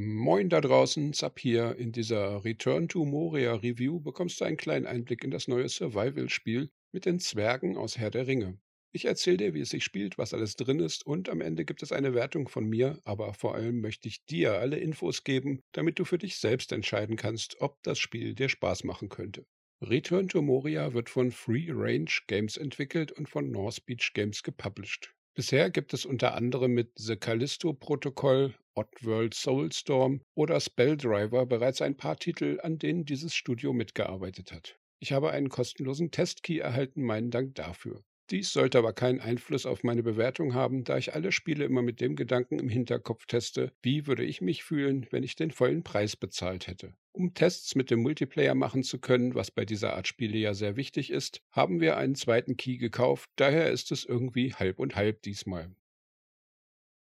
Moin da draußen, Zap hier. In dieser Return to Moria Review bekommst du einen kleinen Einblick in das neue Survival-Spiel mit den Zwergen aus Herr der Ringe. Ich erzähle dir, wie es sich spielt, was alles drin ist und am Ende gibt es eine Wertung von mir, aber vor allem möchte ich dir alle Infos geben, damit du für dich selbst entscheiden kannst, ob das Spiel dir Spaß machen könnte. Return to Moria wird von Free Range Games entwickelt und von North Beach Games gepublished. Bisher gibt es unter anderem mit The Callisto-Protokoll, Oddworld Soulstorm oder Spelldriver bereits ein paar Titel, an denen dieses Studio mitgearbeitet hat. Ich habe einen kostenlosen Testkey erhalten, meinen Dank dafür. Dies sollte aber keinen Einfluss auf meine Bewertung haben, da ich alle Spiele immer mit dem Gedanken im Hinterkopf teste, wie würde ich mich fühlen, wenn ich den vollen Preis bezahlt hätte. Um Tests mit dem Multiplayer machen zu können, was bei dieser Art Spiele ja sehr wichtig ist, haben wir einen zweiten Key gekauft, daher ist es irgendwie halb und halb diesmal.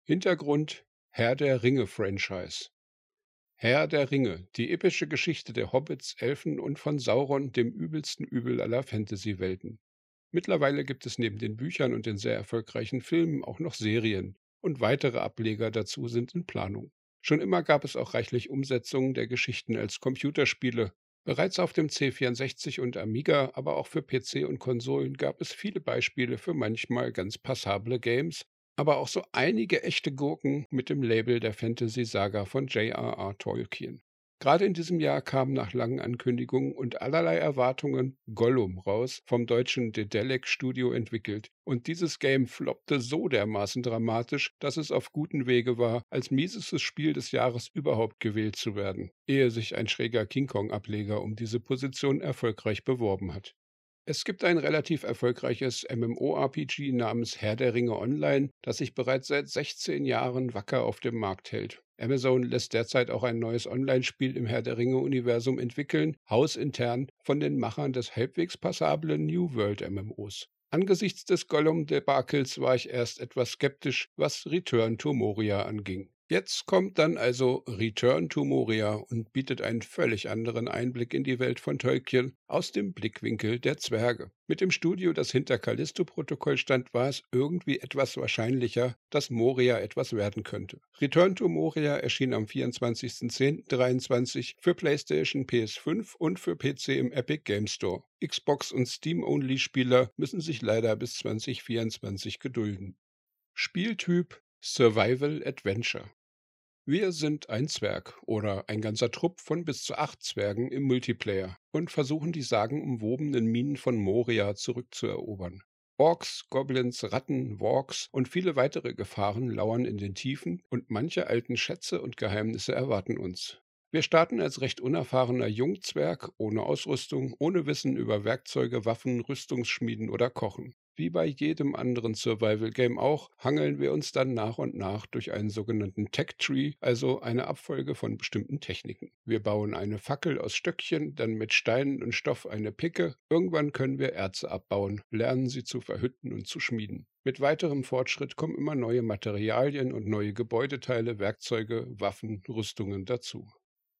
Hintergrund Herr der Ringe Franchise Herr der Ringe, die epische Geschichte der Hobbits, Elfen und von Sauron, dem übelsten Übel aller Fantasy-Welten. Mittlerweile gibt es neben den Büchern und den sehr erfolgreichen Filmen auch noch Serien und weitere Ableger dazu sind in Planung. Schon immer gab es auch reichlich Umsetzungen der Geschichten als Computerspiele. Bereits auf dem C64 und Amiga, aber auch für PC und Konsolen gab es viele Beispiele für manchmal ganz passable Games, aber auch so einige echte Gurken mit dem Label der Fantasy-Saga von J.R.R. Tolkien. Gerade in diesem Jahr kam nach langen Ankündigungen und allerlei Erwartungen Gollum raus, vom deutschen Dedelic Studio entwickelt. Und dieses Game floppte so dermaßen dramatisch, dass es auf gutem Wege war, als miesestes Spiel des Jahres überhaupt gewählt zu werden, ehe sich ein schräger King Kong-Ableger um diese Position erfolgreich beworben hat. Es gibt ein relativ erfolgreiches MMORPG namens Herr der Ringe Online, das sich bereits seit 16 Jahren wacker auf dem Markt hält. Amazon lässt derzeit auch ein neues Online-Spiel im Herr der Ringe-Universum entwickeln, hausintern von den Machern des halbwegs passablen New World MMOs. Angesichts des Gollum-Debakels war ich erst etwas skeptisch, was Return to Moria anging. Jetzt kommt dann also Return to Moria und bietet einen völlig anderen Einblick in die Welt von Tolkien aus dem Blickwinkel der Zwerge. Mit dem Studio, das hinter Callisto-Protokoll stand, war es irgendwie etwas wahrscheinlicher, dass Moria etwas werden könnte. Return to Moria erschien am 24.10.23 für PlayStation, PS5 und für PC im Epic Game Store. Xbox und Steam-Only-Spieler müssen sich leider bis 2024 gedulden. Spieltyp Survival Adventure wir sind ein Zwerg oder ein ganzer Trupp von bis zu acht Zwergen im Multiplayer und versuchen die sagenumwobenen Minen von Moria zurückzuerobern. Orks, Goblins, Ratten, Walks und viele weitere Gefahren lauern in den Tiefen und manche alten Schätze und Geheimnisse erwarten uns. Wir starten als recht unerfahrener Jungzwerg, ohne Ausrüstung, ohne Wissen über Werkzeuge, Waffen, Rüstungsschmieden oder Kochen. Wie bei jedem anderen Survival-Game auch, hangeln wir uns dann nach und nach durch einen sogenannten Tech-Tree, also eine Abfolge von bestimmten Techniken. Wir bauen eine Fackel aus Stöckchen, dann mit Steinen und Stoff eine Picke. Irgendwann können wir Erze abbauen, lernen sie zu verhütten und zu schmieden. Mit weiterem Fortschritt kommen immer neue Materialien und neue Gebäudeteile, Werkzeuge, Waffen, Rüstungen dazu.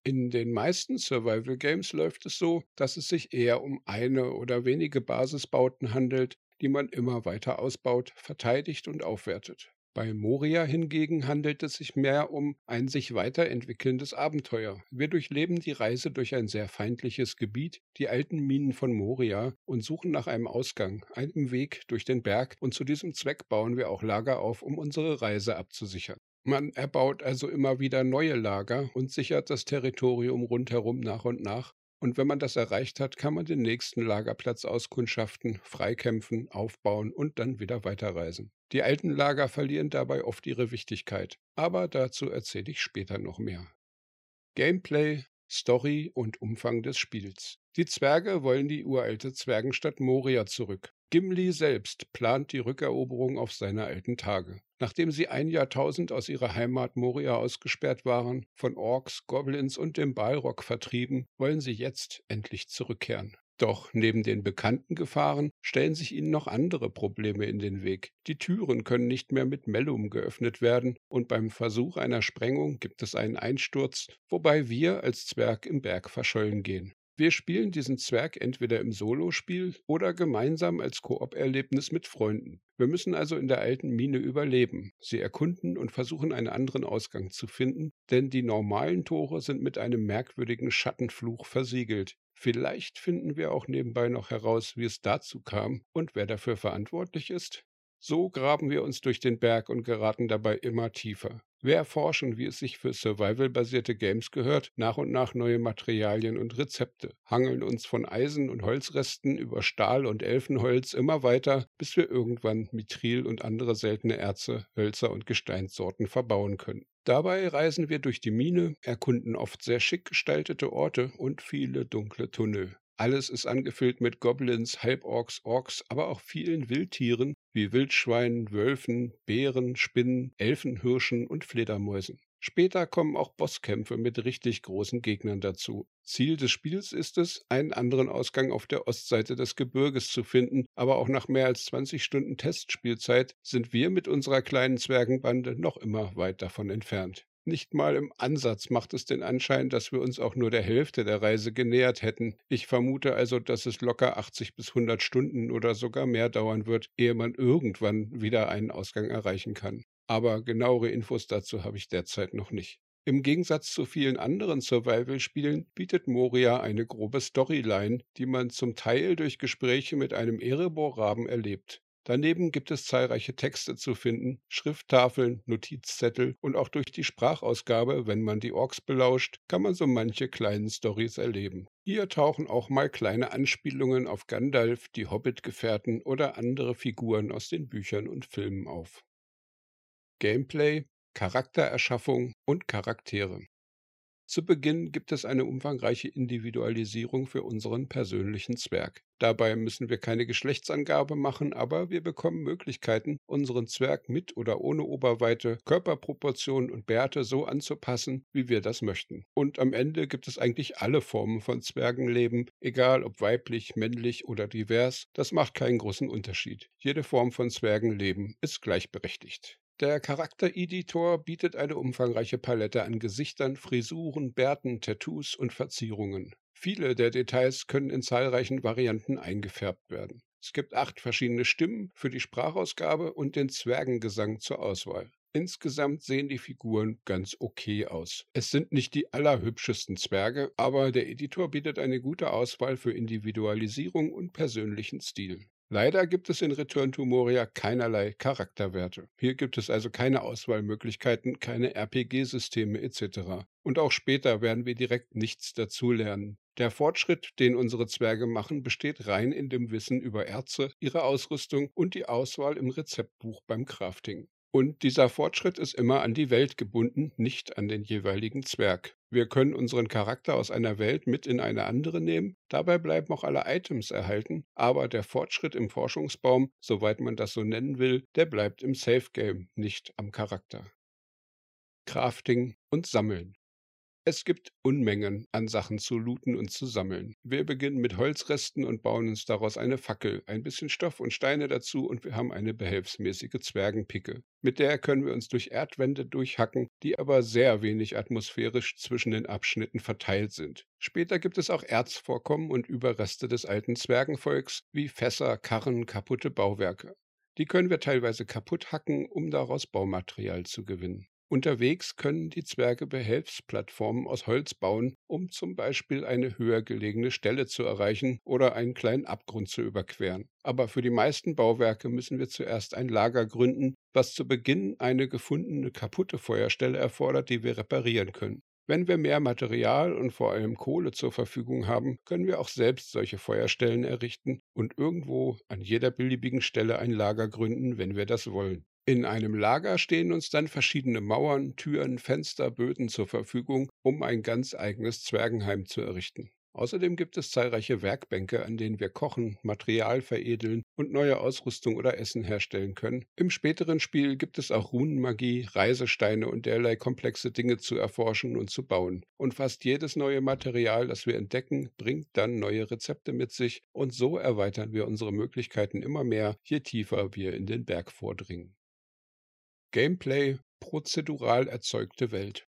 In den meisten Survival Games läuft es so, dass es sich eher um eine oder wenige Basisbauten handelt, die man immer weiter ausbaut, verteidigt und aufwertet. Bei Moria hingegen handelt es sich mehr um ein sich weiterentwickelndes Abenteuer. Wir durchleben die Reise durch ein sehr feindliches Gebiet, die alten Minen von Moria, und suchen nach einem Ausgang, einem Weg durch den Berg, und zu diesem Zweck bauen wir auch Lager auf, um unsere Reise abzusichern. Man erbaut also immer wieder neue Lager und sichert das Territorium rundherum nach und nach, und wenn man das erreicht hat, kann man den nächsten Lagerplatz auskundschaften, freikämpfen, aufbauen und dann wieder weiterreisen. Die alten Lager verlieren dabei oft ihre Wichtigkeit, aber dazu erzähle ich später noch mehr. Gameplay, Story und Umfang des Spiels. Die Zwerge wollen die uralte Zwergenstadt Moria zurück. Gimli selbst plant die Rückeroberung auf seine alten Tage. Nachdem sie ein Jahrtausend aus ihrer Heimat Moria ausgesperrt waren, von Orks, Goblins und dem Balrog vertrieben, wollen sie jetzt endlich zurückkehren. Doch neben den bekannten Gefahren stellen sich ihnen noch andere Probleme in den Weg. Die Türen können nicht mehr mit Mellum geöffnet werden und beim Versuch einer Sprengung gibt es einen Einsturz, wobei wir als Zwerg im Berg verschollen gehen. Wir spielen diesen Zwerg entweder im Solospiel oder gemeinsam als Koop-Erlebnis mit Freunden. Wir müssen also in der alten Mine überleben, sie erkunden und versuchen, einen anderen Ausgang zu finden, denn die normalen Tore sind mit einem merkwürdigen Schattenfluch versiegelt. Vielleicht finden wir auch nebenbei noch heraus, wie es dazu kam und wer dafür verantwortlich ist. So graben wir uns durch den Berg und geraten dabei immer tiefer. Wir erforschen, wie es sich für Survival-basierte Games gehört, nach und nach neue Materialien und Rezepte, hangeln uns von Eisen- und Holzresten über Stahl- und Elfenholz immer weiter, bis wir irgendwann Mithril und andere seltene Erze, Hölzer und Gesteinssorten verbauen können. Dabei reisen wir durch die Mine, erkunden oft sehr schick gestaltete Orte und viele dunkle Tunnel. Alles ist angefüllt mit Goblins, Halborks, Orks, aber auch vielen Wildtieren wie Wildschweinen, Wölfen, Bären, Spinnen, Elfenhirschen und Fledermäusen. Später kommen auch Bosskämpfe mit richtig großen Gegnern dazu. Ziel des Spiels ist es, einen anderen Ausgang auf der Ostseite des Gebirges zu finden, aber auch nach mehr als 20 Stunden Testspielzeit sind wir mit unserer kleinen Zwergenbande noch immer weit davon entfernt. Nicht mal im Ansatz macht es den Anschein, dass wir uns auch nur der Hälfte der Reise genähert hätten. Ich vermute also, dass es locker 80 bis 100 Stunden oder sogar mehr dauern wird, ehe man irgendwann wieder einen Ausgang erreichen kann. Aber genauere Infos dazu habe ich derzeit noch nicht. Im Gegensatz zu vielen anderen Survival-Spielen bietet Moria eine grobe Storyline, die man zum Teil durch Gespräche mit einem Erebor-Raben erlebt. Daneben gibt es zahlreiche Texte zu finden, Schrifttafeln, Notizzettel und auch durch die Sprachausgabe, wenn man die Orks belauscht, kann man so manche kleinen Stories erleben. Hier tauchen auch mal kleine Anspielungen auf Gandalf, die Hobbit-Gefährten oder andere Figuren aus den Büchern und Filmen auf. Gameplay, Charaktererschaffung und Charaktere. Zu Beginn gibt es eine umfangreiche Individualisierung für unseren persönlichen Zwerg. Dabei müssen wir keine Geschlechtsangabe machen, aber wir bekommen Möglichkeiten, unseren Zwerg mit oder ohne Oberweite, Körperproportionen und Bärte so anzupassen, wie wir das möchten. Und am Ende gibt es eigentlich alle Formen von Zwergenleben, egal ob weiblich, männlich oder divers, das macht keinen großen Unterschied. Jede Form von Zwergenleben ist gleichberechtigt. Der Charaktereditor bietet eine umfangreiche Palette an Gesichtern, Frisuren, Bärten, Tattoos und Verzierungen. Viele der Details können in zahlreichen Varianten eingefärbt werden. Es gibt acht verschiedene Stimmen für die Sprachausgabe und den Zwergengesang zur Auswahl. Insgesamt sehen die Figuren ganz okay aus. Es sind nicht die allerhübschesten Zwerge, aber der Editor bietet eine gute Auswahl für Individualisierung und persönlichen Stil. Leider gibt es in Return to Moria keinerlei Charakterwerte. Hier gibt es also keine Auswahlmöglichkeiten, keine RPG-Systeme etc. Und auch später werden wir direkt nichts dazulernen. Der Fortschritt, den unsere Zwerge machen, besteht rein in dem Wissen über Erze, ihre Ausrüstung und die Auswahl im Rezeptbuch beim Crafting. Und dieser Fortschritt ist immer an die Welt gebunden, nicht an den jeweiligen Zwerg. Wir können unseren Charakter aus einer Welt mit in eine andere nehmen, dabei bleiben auch alle Items erhalten, aber der Fortschritt im Forschungsbaum, soweit man das so nennen will, der bleibt im Safe Game, nicht am Charakter. Crafting und Sammeln. Es gibt Unmengen an Sachen zu looten und zu sammeln. Wir beginnen mit Holzresten und bauen uns daraus eine Fackel, ein bisschen Stoff und Steine dazu und wir haben eine behelfsmäßige Zwergenpicke. Mit der können wir uns durch Erdwände durchhacken, die aber sehr wenig atmosphärisch zwischen den Abschnitten verteilt sind. Später gibt es auch Erzvorkommen und Überreste des alten Zwergenvolks, wie Fässer, Karren, kaputte Bauwerke. Die können wir teilweise kaputt hacken, um daraus Baumaterial zu gewinnen. Unterwegs können die Zwerge Behelfsplattformen aus Holz bauen, um zum Beispiel eine höher gelegene Stelle zu erreichen oder einen kleinen Abgrund zu überqueren. Aber für die meisten Bauwerke müssen wir zuerst ein Lager gründen, was zu Beginn eine gefundene kaputte Feuerstelle erfordert, die wir reparieren können. Wenn wir mehr Material und vor allem Kohle zur Verfügung haben, können wir auch selbst solche Feuerstellen errichten und irgendwo an jeder beliebigen Stelle ein Lager gründen, wenn wir das wollen. In einem Lager stehen uns dann verschiedene Mauern, Türen, Fenster, Böden zur Verfügung, um ein ganz eigenes Zwergenheim zu errichten. Außerdem gibt es zahlreiche Werkbänke, an denen wir kochen, Material veredeln und neue Ausrüstung oder Essen herstellen können. Im späteren Spiel gibt es auch Runenmagie, Reisesteine und derlei komplexe Dinge zu erforschen und zu bauen. Und fast jedes neue Material, das wir entdecken, bringt dann neue Rezepte mit sich und so erweitern wir unsere Möglichkeiten immer mehr, je tiefer wir in den Berg vordringen. Gameplay prozedural erzeugte Welt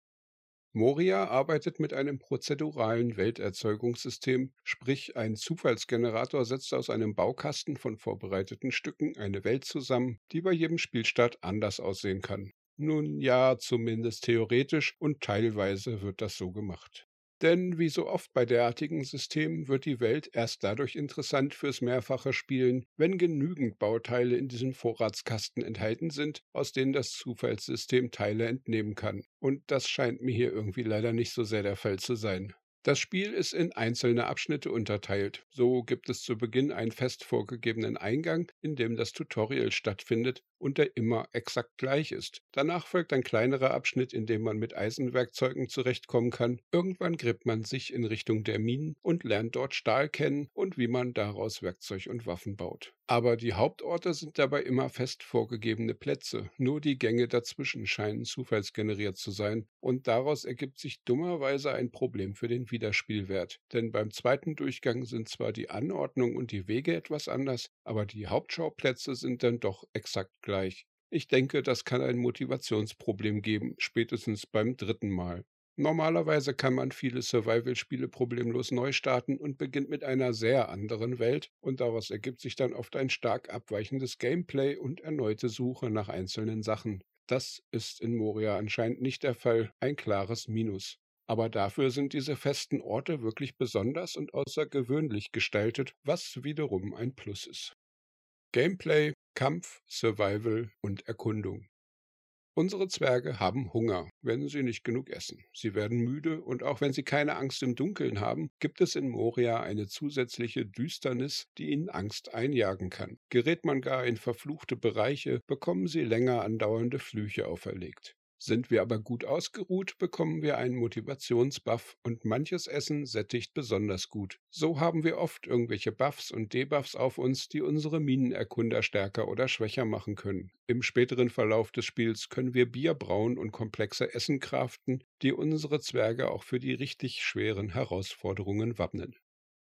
Moria arbeitet mit einem prozeduralen Welterzeugungssystem, sprich ein Zufallsgenerator setzt aus einem Baukasten von vorbereiteten Stücken eine Welt zusammen, die bei jedem Spielstart anders aussehen kann. Nun ja, zumindest theoretisch und teilweise wird das so gemacht. Denn wie so oft bei derartigen Systemen wird die Welt erst dadurch interessant fürs mehrfache Spielen, wenn genügend Bauteile in diesem Vorratskasten enthalten sind, aus denen das Zufallssystem Teile entnehmen kann. Und das scheint mir hier irgendwie leider nicht so sehr der Fall zu sein. Das Spiel ist in einzelne Abschnitte unterteilt. So gibt es zu Beginn einen fest vorgegebenen Eingang, in dem das Tutorial stattfindet und der immer exakt gleich ist. Danach folgt ein kleinerer Abschnitt, in dem man mit Eisenwerkzeugen zurechtkommen kann. Irgendwann gräbt man sich in Richtung der Minen und lernt dort Stahl kennen und wie man daraus Werkzeug und Waffen baut. Aber die Hauptorte sind dabei immer fest vorgegebene Plätze. Nur die Gänge dazwischen scheinen zufallsgeneriert zu sein. Und daraus ergibt sich dummerweise ein Problem für den Wiederspielwert. Denn beim zweiten Durchgang sind zwar die Anordnung und die Wege etwas anders, aber die Hauptschauplätze sind dann doch exakt gleich. Ich denke, das kann ein Motivationsproblem geben, spätestens beim dritten Mal. Normalerweise kann man viele Survival-Spiele problemlos neu starten und beginnt mit einer sehr anderen Welt und daraus ergibt sich dann oft ein stark abweichendes Gameplay und erneute Suche nach einzelnen Sachen. Das ist in Moria anscheinend nicht der Fall, ein klares Minus. Aber dafür sind diese festen Orte wirklich besonders und außergewöhnlich gestaltet, was wiederum ein Plus ist. Gameplay, Kampf, Survival und Erkundung. Unsere Zwerge haben Hunger, wenn sie nicht genug essen. Sie werden müde und auch wenn sie keine Angst im Dunkeln haben, gibt es in Moria eine zusätzliche Düsternis, die ihnen Angst einjagen kann. Gerät man gar in verfluchte Bereiche, bekommen sie länger andauernde Flüche auferlegt. Sind wir aber gut ausgeruht, bekommen wir einen Motivationsbuff und manches Essen sättigt besonders gut. So haben wir oft irgendwelche Buffs und Debuffs auf uns, die unsere Minenerkunder stärker oder schwächer machen können. Im späteren Verlauf des Spiels können wir Bier brauen und komplexe Essen craften, die unsere Zwerge auch für die richtig schweren Herausforderungen wappnen.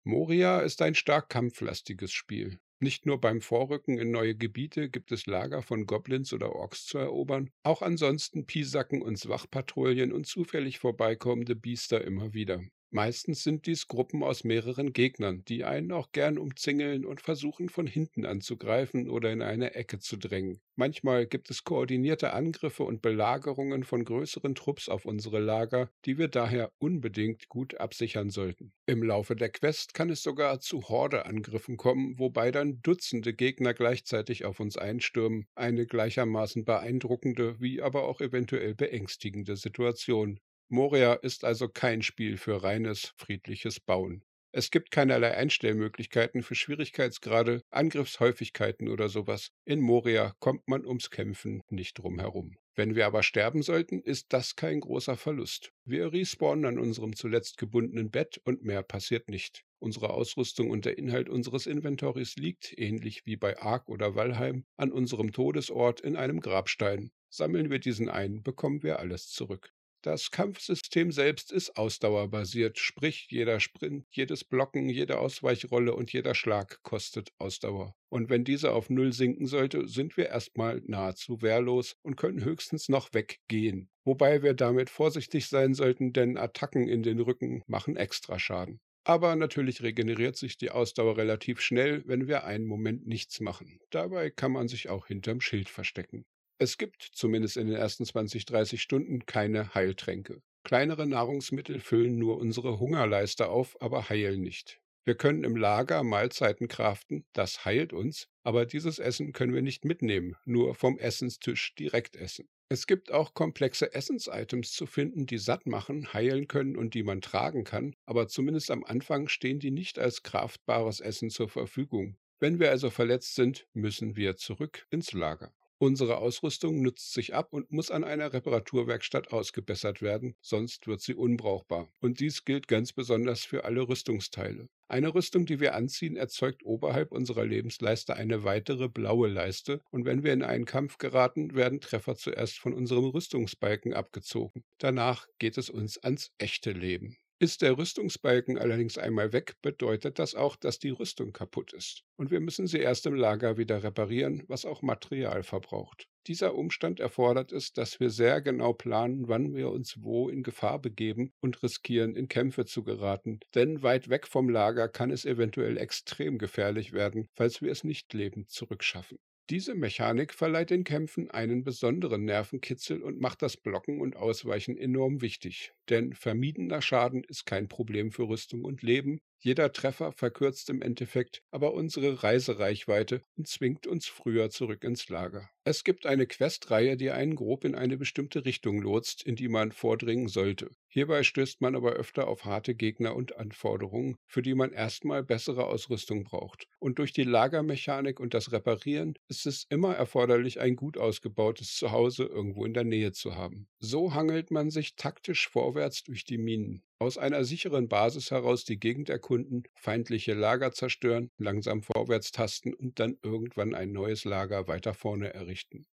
Moria ist ein stark kampflastiges Spiel. Nicht nur beim Vorrücken in neue Gebiete gibt es Lager von Goblins oder Orks zu erobern, auch ansonsten piesacken uns Wachpatrouillen und zufällig vorbeikommende Biester immer wieder. Meistens sind dies Gruppen aus mehreren Gegnern, die einen auch gern umzingeln und versuchen von hinten anzugreifen oder in eine Ecke zu drängen. Manchmal gibt es koordinierte Angriffe und Belagerungen von größeren Trupps auf unsere Lager, die wir daher unbedingt gut absichern sollten. Im Laufe der Quest kann es sogar zu Horde-Angriffen kommen, wobei dann Dutzende Gegner gleichzeitig auf uns einstürmen. Eine gleichermaßen beeindruckende wie aber auch eventuell beängstigende Situation. Moria ist also kein Spiel für reines friedliches Bauen. Es gibt keinerlei Einstellmöglichkeiten für Schwierigkeitsgrade, Angriffshäufigkeiten oder sowas. In Moria kommt man ums Kämpfen nicht drum herum. Wenn wir aber sterben sollten, ist das kein großer Verlust. Wir respawnen an unserem zuletzt gebundenen Bett und mehr passiert nicht. Unsere Ausrüstung und der Inhalt unseres Inventories liegt, ähnlich wie bei Ark oder Valheim, an unserem Todesort in einem Grabstein. Sammeln wir diesen ein, bekommen wir alles zurück. Das Kampfsystem selbst ist ausdauerbasiert, sprich jeder Sprint, jedes Blocken, jede Ausweichrolle und jeder Schlag kostet Ausdauer. Und wenn diese auf Null sinken sollte, sind wir erstmal nahezu wehrlos und können höchstens noch weggehen. Wobei wir damit vorsichtig sein sollten, denn Attacken in den Rücken machen extra Schaden. Aber natürlich regeneriert sich die Ausdauer relativ schnell, wenn wir einen Moment nichts machen. Dabei kann man sich auch hinterm Schild verstecken. Es gibt, zumindest in den ersten 20, 30 Stunden, keine Heiltränke. Kleinere Nahrungsmittel füllen nur unsere Hungerleiste auf, aber heilen nicht. Wir können im Lager Mahlzeiten kraften, das heilt uns, aber dieses Essen können wir nicht mitnehmen, nur vom Essenstisch direkt essen. Es gibt auch komplexe Essensitems zu finden, die satt machen, heilen können und die man tragen kann, aber zumindest am Anfang stehen die nicht als kraftbares Essen zur Verfügung. Wenn wir also verletzt sind, müssen wir zurück ins Lager. Unsere Ausrüstung nützt sich ab und muss an einer Reparaturwerkstatt ausgebessert werden, sonst wird sie unbrauchbar. Und dies gilt ganz besonders für alle Rüstungsteile. Eine Rüstung, die wir anziehen, erzeugt oberhalb unserer Lebensleiste eine weitere blaue Leiste, und wenn wir in einen Kampf geraten, werden Treffer zuerst von unserem Rüstungsbalken abgezogen. Danach geht es uns ans echte Leben. Ist der Rüstungsbalken allerdings einmal weg, bedeutet das auch, dass die Rüstung kaputt ist. Und wir müssen sie erst im Lager wieder reparieren, was auch Material verbraucht. Dieser Umstand erfordert es, dass wir sehr genau planen, wann wir uns wo in Gefahr begeben und riskieren, in Kämpfe zu geraten, denn weit weg vom Lager kann es eventuell extrem gefährlich werden, falls wir es nicht lebend zurückschaffen. Diese Mechanik verleiht den Kämpfen einen besonderen Nervenkitzel und macht das Blocken und Ausweichen enorm wichtig, denn vermiedener Schaden ist kein Problem für Rüstung und Leben, jeder Treffer verkürzt im Endeffekt aber unsere Reisereichweite und zwingt uns früher zurück ins Lager. Es gibt eine Questreihe, die einen grob in eine bestimmte Richtung lotst, in die man vordringen sollte. Hierbei stößt man aber öfter auf harte Gegner und Anforderungen, für die man erstmal bessere Ausrüstung braucht. Und durch die Lagermechanik und das Reparieren ist es immer erforderlich, ein gut ausgebautes Zuhause irgendwo in der Nähe zu haben. So hangelt man sich taktisch vorwärts durch die Minen aus einer sicheren Basis heraus die Gegend erkunden, feindliche Lager zerstören, langsam vorwärts tasten und dann irgendwann ein neues Lager weiter vorne errichten.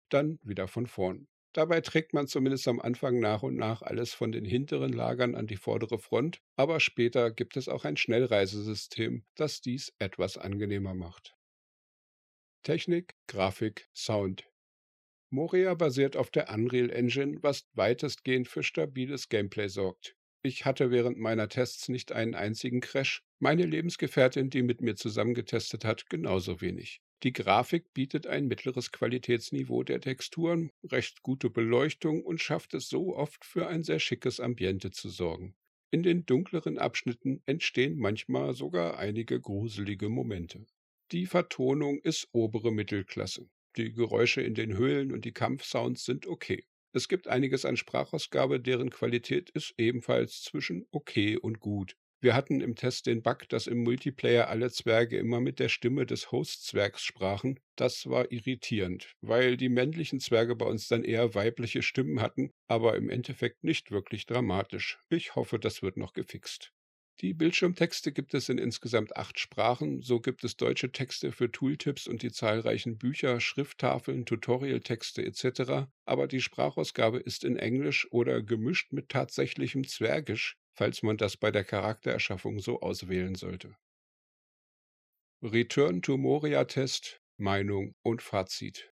Dann wieder von vorn. Dabei trägt man zumindest am Anfang nach und nach alles von den hinteren Lagern an die vordere Front, aber später gibt es auch ein Schnellreisesystem, das dies etwas angenehmer macht. Technik, Grafik, Sound. Moria basiert auf der Unreal Engine, was weitestgehend für stabiles Gameplay sorgt. Ich hatte während meiner Tests nicht einen einzigen Crash, meine Lebensgefährtin, die mit mir zusammengetestet hat, genauso wenig. Die Grafik bietet ein mittleres Qualitätsniveau der Texturen, recht gute Beleuchtung und schafft es so oft für ein sehr schickes Ambiente zu sorgen. In den dunkleren Abschnitten entstehen manchmal sogar einige gruselige Momente. Die Vertonung ist obere Mittelklasse. Die Geräusche in den Höhlen und die Kampfsounds sind okay. Es gibt einiges an Sprachausgabe, deren Qualität ist ebenfalls zwischen okay und gut. Wir hatten im Test den Bug, dass im Multiplayer alle Zwerge immer mit der Stimme des Host-Zwergs sprachen. Das war irritierend, weil die männlichen Zwerge bei uns dann eher weibliche Stimmen hatten, aber im Endeffekt nicht wirklich dramatisch. Ich hoffe, das wird noch gefixt. Die Bildschirmtexte gibt es in insgesamt acht Sprachen. So gibt es deutsche Texte für Tooltips und die zahlreichen Bücher, Schrifttafeln, Tutorialtexte etc. Aber die Sprachausgabe ist in Englisch oder gemischt mit tatsächlichem Zwergisch, falls man das bei der Charaktererschaffung so auswählen sollte. Return to Moria Test, Meinung und Fazit.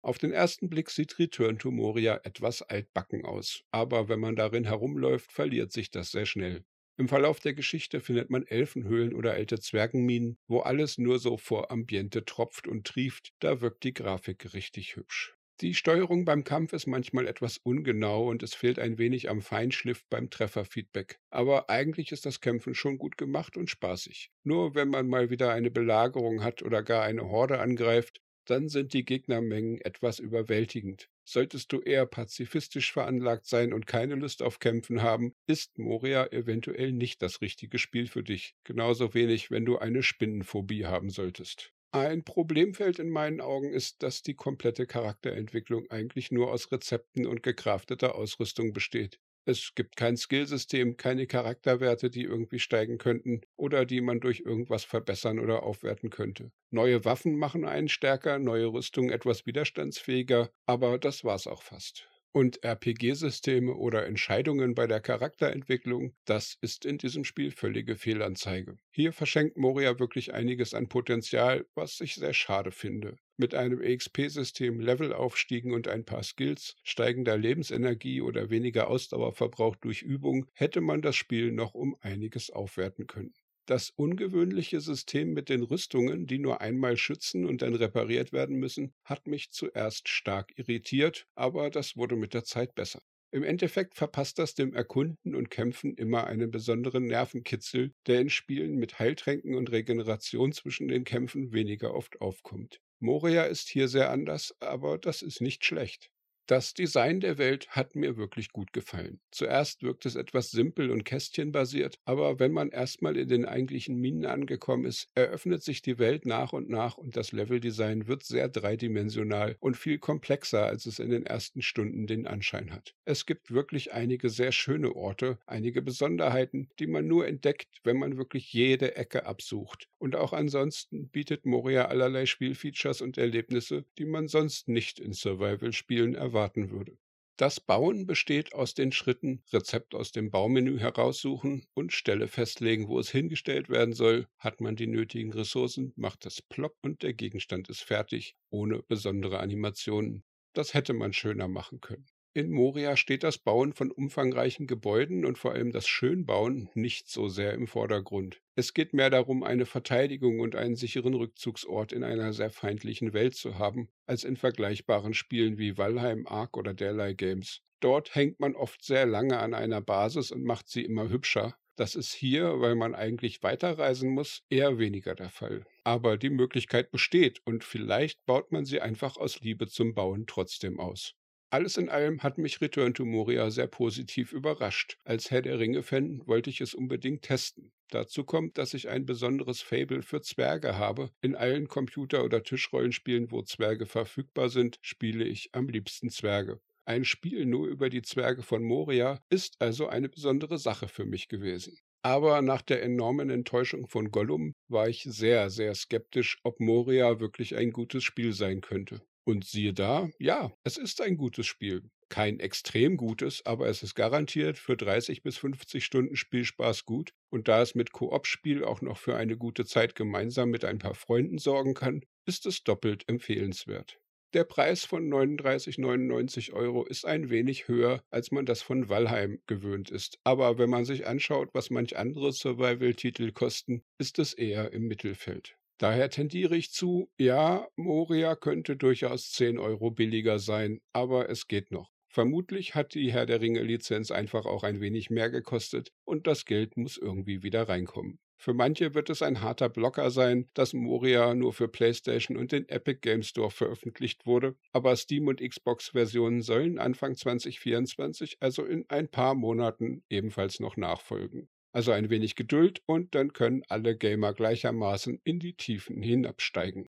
Auf den ersten Blick sieht Return to Moria etwas altbacken aus, aber wenn man darin herumläuft, verliert sich das sehr schnell. Im Verlauf der Geschichte findet man Elfenhöhlen oder alte Zwergenminen, wo alles nur so vor Ambiente tropft und trieft, da wirkt die Grafik richtig hübsch. Die Steuerung beim Kampf ist manchmal etwas ungenau und es fehlt ein wenig am Feinschliff beim Trefferfeedback. Aber eigentlich ist das Kämpfen schon gut gemacht und spaßig. Nur wenn man mal wieder eine Belagerung hat oder gar eine Horde angreift, dann sind die Gegnermengen etwas überwältigend. Solltest du eher pazifistisch veranlagt sein und keine Lust auf Kämpfen haben, ist Moria eventuell nicht das richtige Spiel für dich. Genauso wenig, wenn du eine Spinnenphobie haben solltest. Ein Problemfeld in meinen Augen ist, dass die komplette Charakterentwicklung eigentlich nur aus Rezepten und gekrafteter Ausrüstung besteht. Es gibt kein Skillsystem, keine Charakterwerte, die irgendwie steigen könnten oder die man durch irgendwas verbessern oder aufwerten könnte. Neue Waffen machen einen stärker, neue Rüstung etwas widerstandsfähiger, aber das war's auch fast. Und RPG-Systeme oder Entscheidungen bei der Charakterentwicklung, das ist in diesem Spiel völlige Fehlanzeige. Hier verschenkt Moria wirklich einiges an Potenzial, was ich sehr schade finde. Mit einem EXP-System, Levelaufstiegen und ein paar Skills, steigender Lebensenergie oder weniger Ausdauerverbrauch durch Übung hätte man das Spiel noch um einiges aufwerten können. Das ungewöhnliche System mit den Rüstungen, die nur einmal schützen und dann repariert werden müssen, hat mich zuerst stark irritiert, aber das wurde mit der Zeit besser. Im Endeffekt verpasst das dem Erkunden und Kämpfen immer einen besonderen Nervenkitzel, der in Spielen mit Heiltränken und Regeneration zwischen den Kämpfen weniger oft aufkommt. Moria ist hier sehr anders, aber das ist nicht schlecht. Das Design der Welt hat mir wirklich gut gefallen. Zuerst wirkt es etwas simpel und kästchenbasiert, aber wenn man erstmal in den eigentlichen Minen angekommen ist, eröffnet sich die Welt nach und nach und das Leveldesign wird sehr dreidimensional und viel komplexer, als es in den ersten Stunden den Anschein hat. Es gibt wirklich einige sehr schöne Orte, einige Besonderheiten, die man nur entdeckt, wenn man wirklich jede Ecke absucht. Und auch ansonsten bietet Moria allerlei Spielfeatures und Erlebnisse, die man sonst nicht in Survival-Spielen erwartet erwarten würde. Das Bauen besteht aus den Schritten Rezept aus dem Baumenü heraussuchen und Stelle festlegen, wo es hingestellt werden soll. Hat man die nötigen Ressourcen, macht das plopp und der Gegenstand ist fertig, ohne besondere Animationen. das hätte man schöner machen können. In Moria steht das Bauen von umfangreichen Gebäuden und vor allem das Schönbauen nicht so sehr im Vordergrund. Es geht mehr darum, eine Verteidigung und einen sicheren Rückzugsort in einer sehr feindlichen Welt zu haben, als in vergleichbaren Spielen wie Valheim, Ark oder derlei Games. Dort hängt man oft sehr lange an einer Basis und macht sie immer hübscher. Das ist hier, weil man eigentlich weiterreisen muss, eher weniger der Fall. Aber die Möglichkeit besteht und vielleicht baut man sie einfach aus Liebe zum Bauen trotzdem aus. Alles in allem hat mich Return to Moria sehr positiv überrascht. Als Herr der Ringe-Fan wollte ich es unbedingt testen. Dazu kommt, dass ich ein besonderes Fable für Zwerge habe. In allen Computer- oder Tischrollenspielen, wo Zwerge verfügbar sind, spiele ich am liebsten Zwerge. Ein Spiel nur über die Zwerge von Moria ist also eine besondere Sache für mich gewesen. Aber nach der enormen Enttäuschung von Gollum war ich sehr, sehr skeptisch, ob Moria wirklich ein gutes Spiel sein könnte. Und siehe da, ja, es ist ein gutes Spiel. Kein extrem gutes, aber es ist garantiert für 30 bis 50 Stunden Spielspaß gut. Und da es mit Koop-Spiel auch noch für eine gute Zeit gemeinsam mit ein paar Freunden sorgen kann, ist es doppelt empfehlenswert. Der Preis von 39,99 Euro ist ein wenig höher, als man das von Valheim gewöhnt ist. Aber wenn man sich anschaut, was manch andere Survival-Titel kosten, ist es eher im Mittelfeld. Daher tendiere ich zu, ja, Moria könnte durchaus 10 Euro billiger sein, aber es geht noch. Vermutlich hat die Herr der Ringe-Lizenz einfach auch ein wenig mehr gekostet und das Geld muss irgendwie wieder reinkommen. Für manche wird es ein harter Blocker sein, dass Moria nur für PlayStation und den Epic Game Store veröffentlicht wurde, aber Steam und Xbox-Versionen sollen Anfang 2024, also in ein paar Monaten, ebenfalls noch nachfolgen. Also ein wenig Geduld und dann können alle Gamer gleichermaßen in die Tiefen hinabsteigen.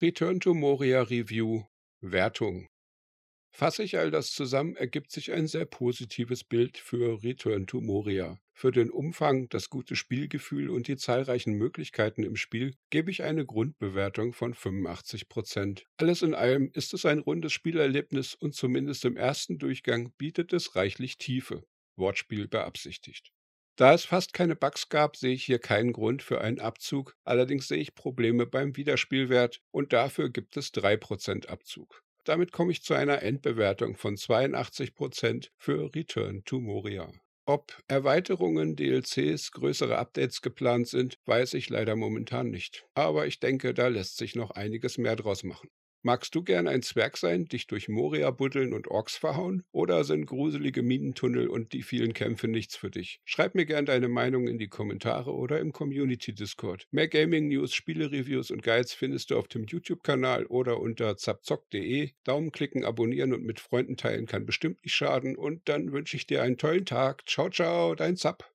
Return to Moria Review Wertung Fasse ich all das zusammen, ergibt sich ein sehr positives Bild für Return to Moria. Für den Umfang, das gute Spielgefühl und die zahlreichen Möglichkeiten im Spiel gebe ich eine Grundbewertung von 85 Prozent. Alles in allem ist es ein rundes Spielerlebnis und zumindest im ersten Durchgang bietet es reichlich Tiefe. Wortspiel beabsichtigt. Da es fast keine Bugs gab, sehe ich hier keinen Grund für einen Abzug, allerdings sehe ich Probleme beim Wiederspielwert und dafür gibt es 3% Abzug. Damit komme ich zu einer Endbewertung von 82% für Return to Moria. Ob Erweiterungen, DLCs, größere Updates geplant sind, weiß ich leider momentan nicht. Aber ich denke, da lässt sich noch einiges mehr draus machen. Magst du gern ein Zwerg sein, dich durch Moria buddeln und Orks verhauen? Oder sind gruselige Minentunnel und die vielen Kämpfe nichts für dich? Schreib mir gern deine Meinung in die Kommentare oder im Community Discord. Mehr Gaming News, Spiele-Reviews und Guides findest du auf dem YouTube-Kanal oder unter zapzock.de. Daumen klicken, abonnieren und mit Freunden teilen kann bestimmt nicht schaden. Und dann wünsche ich dir einen tollen Tag. Ciao, ciao, dein Zap.